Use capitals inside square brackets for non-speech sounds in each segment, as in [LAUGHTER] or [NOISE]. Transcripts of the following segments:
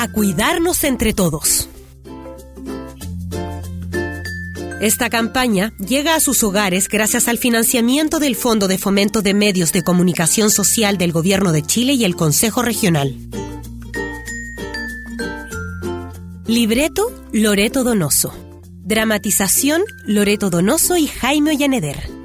a cuidarnos entre todos. Esta campaña llega a sus hogares gracias al financiamiento del Fondo de Fomento de Medios de Comunicación Social del Gobierno de Chile y el Consejo Regional. Libreto Loreto Donoso. Dramatización Loreto Donoso y Jaime Ollaneder.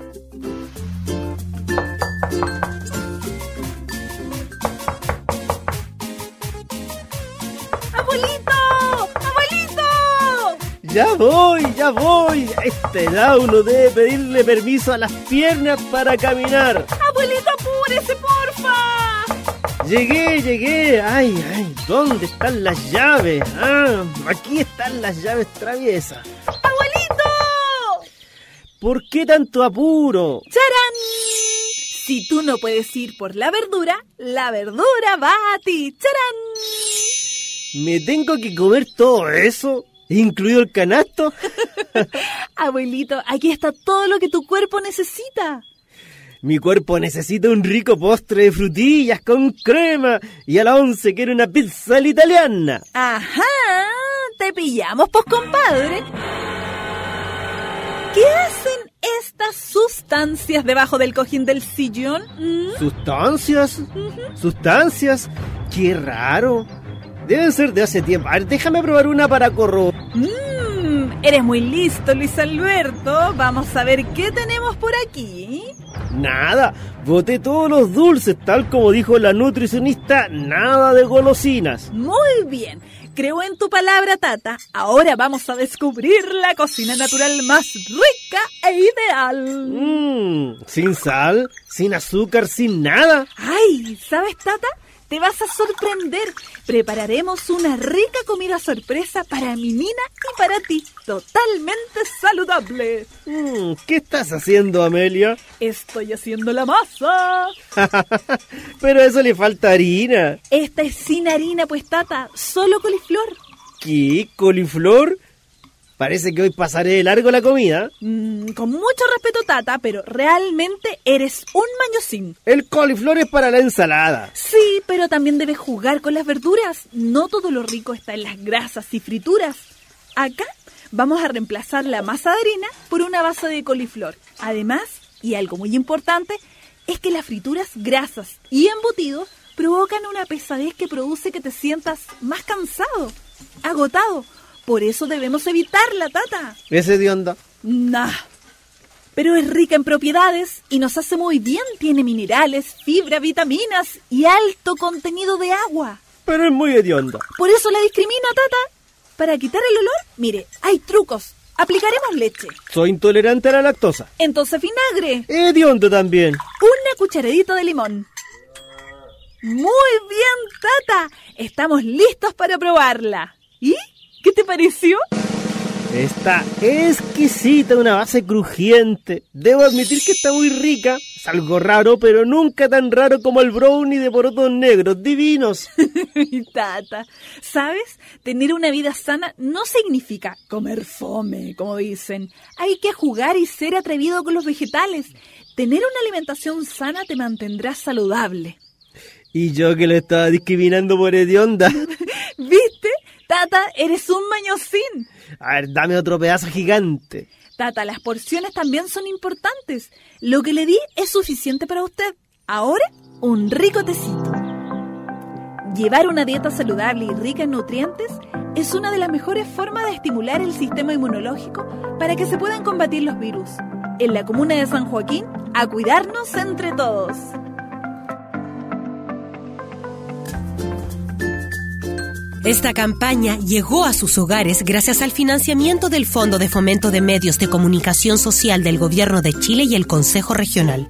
Ya voy, ya voy. A esta edad uno debe pedirle permiso a las piernas para caminar. Abuelito, apúrese, porfa. Llegué, llegué. Ay, ay, ¿dónde están las llaves? Ah, aquí están las llaves traviesas. ¡Abuelito! ¿Por qué tanto apuro? ¡Charán! Si tú no puedes ir por la verdura, la verdura va a ti. ¡Charán! ¿Me tengo que comer todo eso? ¿Incluido el canasto? [LAUGHS] Abuelito, aquí está todo lo que tu cuerpo necesita. Mi cuerpo necesita un rico postre de frutillas con crema y a la once quiere una pizza italiana. Ajá, te pillamos, pues compadre. ¿Qué hacen estas sustancias debajo del cojín del sillón? ¿Mm? ¿Sustancias? ¿Sustancias? Qué raro. Deben ser de hace tiempo. A ver, déjame probar una para corroborar. Mmm, eres muy listo, Luis Alberto. Vamos a ver qué tenemos por aquí. Nada, boté todos los dulces, tal como dijo la nutricionista, nada de golosinas. Muy bien, creo en tu palabra, Tata. Ahora vamos a descubrir la cocina natural más rica e ideal. Mmm, sin sal, sin azúcar, sin nada. Ay, ¿sabes, Tata? te vas a sorprender. Prepararemos una rica comida sorpresa para mi Nina y para ti, totalmente saludable. Mm, ¿Qué estás haciendo, Amelia? Estoy haciendo la masa. [LAUGHS] Pero eso le falta harina. Esta es sin harina, pues tata, solo coliflor. ¿Qué? ¿Coliflor? Parece que hoy pasaré de largo la comida. Mm, con mucho respeto, Tata, pero realmente eres un mañosín. El coliflor es para la ensalada. Sí, pero también debes jugar con las verduras. No todo lo rico está en las grasas y frituras. Acá vamos a reemplazar la masa de harina por una base de coliflor. Además, y algo muy importante, es que las frituras grasas y embutidos provocan una pesadez que produce que te sientas más cansado, agotado por eso debemos evitarla, tata. ¿Ese de onda? Nah. Pero es rica en propiedades y nos hace muy bien. Tiene minerales, fibra, vitaminas y alto contenido de agua. Pero es muy hedionda. Por eso la discrimina, tata. Para quitar el olor, mire, hay trucos. Aplicaremos leche. Soy intolerante a la lactosa. Entonces vinagre. Hediondo también. Una cucharadita de limón. Muy bien, tata. Estamos listos para probarla. ¿Y? ¿Qué te pareció? Está exquisita, una base crujiente. Debo admitir que está muy rica. Es algo raro, pero nunca tan raro como el brownie de porotos negros, divinos. [LAUGHS] Tata, ¿sabes? Tener una vida sana no significa comer fome, como dicen. Hay que jugar y ser atrevido con los vegetales. Tener una alimentación sana te mantendrá saludable. Y yo que lo estaba discriminando por hedionda. [LAUGHS] ¿Viste? Tata, eres un mañosín. A ver, dame otro pedazo gigante. Tata, las porciones también son importantes. Lo que le di es suficiente para usted. Ahora, un rico tecito. Llevar una dieta saludable y rica en nutrientes es una de las mejores formas de estimular el sistema inmunológico para que se puedan combatir los virus. En la comuna de San Joaquín, a cuidarnos entre todos. Esta campaña llegó a sus hogares gracias al financiamiento del Fondo de Fomento de Medios de Comunicación Social del Gobierno de Chile y el Consejo Regional.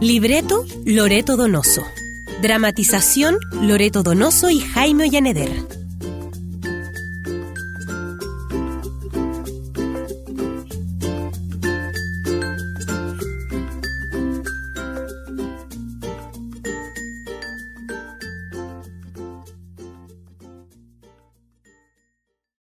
Libreto Loreto Donoso. Dramatización Loreto Donoso y Jaime Ollaneder.